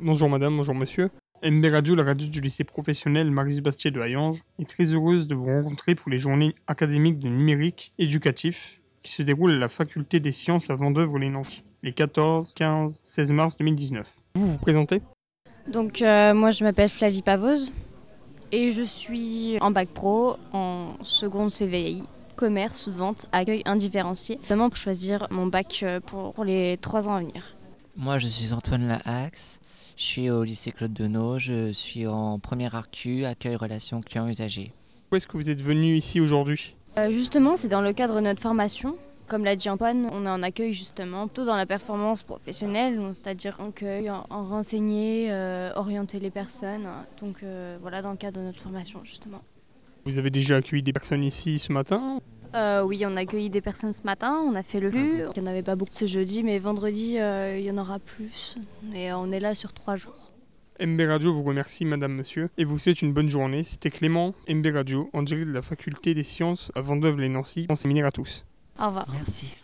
Bonjour madame, bonjour monsieur. MB Radio, la radio du lycée professionnel Marie Bastier de Hayange, est très heureuse de vous rencontrer pour les journées académiques de numérique éducatif qui se déroulent à la faculté des sciences à Vendœuvre-les-Nancy, les 14, 15, 16 mars 2019. Vous vous présentez? Donc euh, moi je m'appelle Flavie Pavoz et je suis en bac pro en seconde CVI, commerce, vente, accueil indifférencié, notamment pour choisir mon bac euh, pour les trois ans à venir. Moi, je suis Antoine Lahax. Je suis au lycée Claude Denot. Je suis en première ARCU, accueil relations clients usagers. Où est-ce que vous êtes venu ici aujourd'hui? Euh, justement, c'est dans le cadre de notre formation. Comme l'a dit Antoine, on est en accueil justement, plutôt dans la performance professionnelle, c'est-à-dire accueil, en, en renseigner, euh, orienter les personnes. Donc euh, voilà, dans le cadre de notre formation justement. Vous avez déjà accueilli des personnes ici ce matin? Euh, oui, on a accueilli des personnes ce matin, on a fait le flux. Il n'y en avait pas beaucoup ce jeudi, mais vendredi, euh, il y en aura plus. Et on est là sur trois jours. MB Radio vous remercie madame, monsieur, et vous souhaite une bonne journée. C'était Clément, MB Radio, en direct de la faculté des sciences à Vendœuvre-les-Nancy. Bon séminaire à tous. Au revoir. Merci.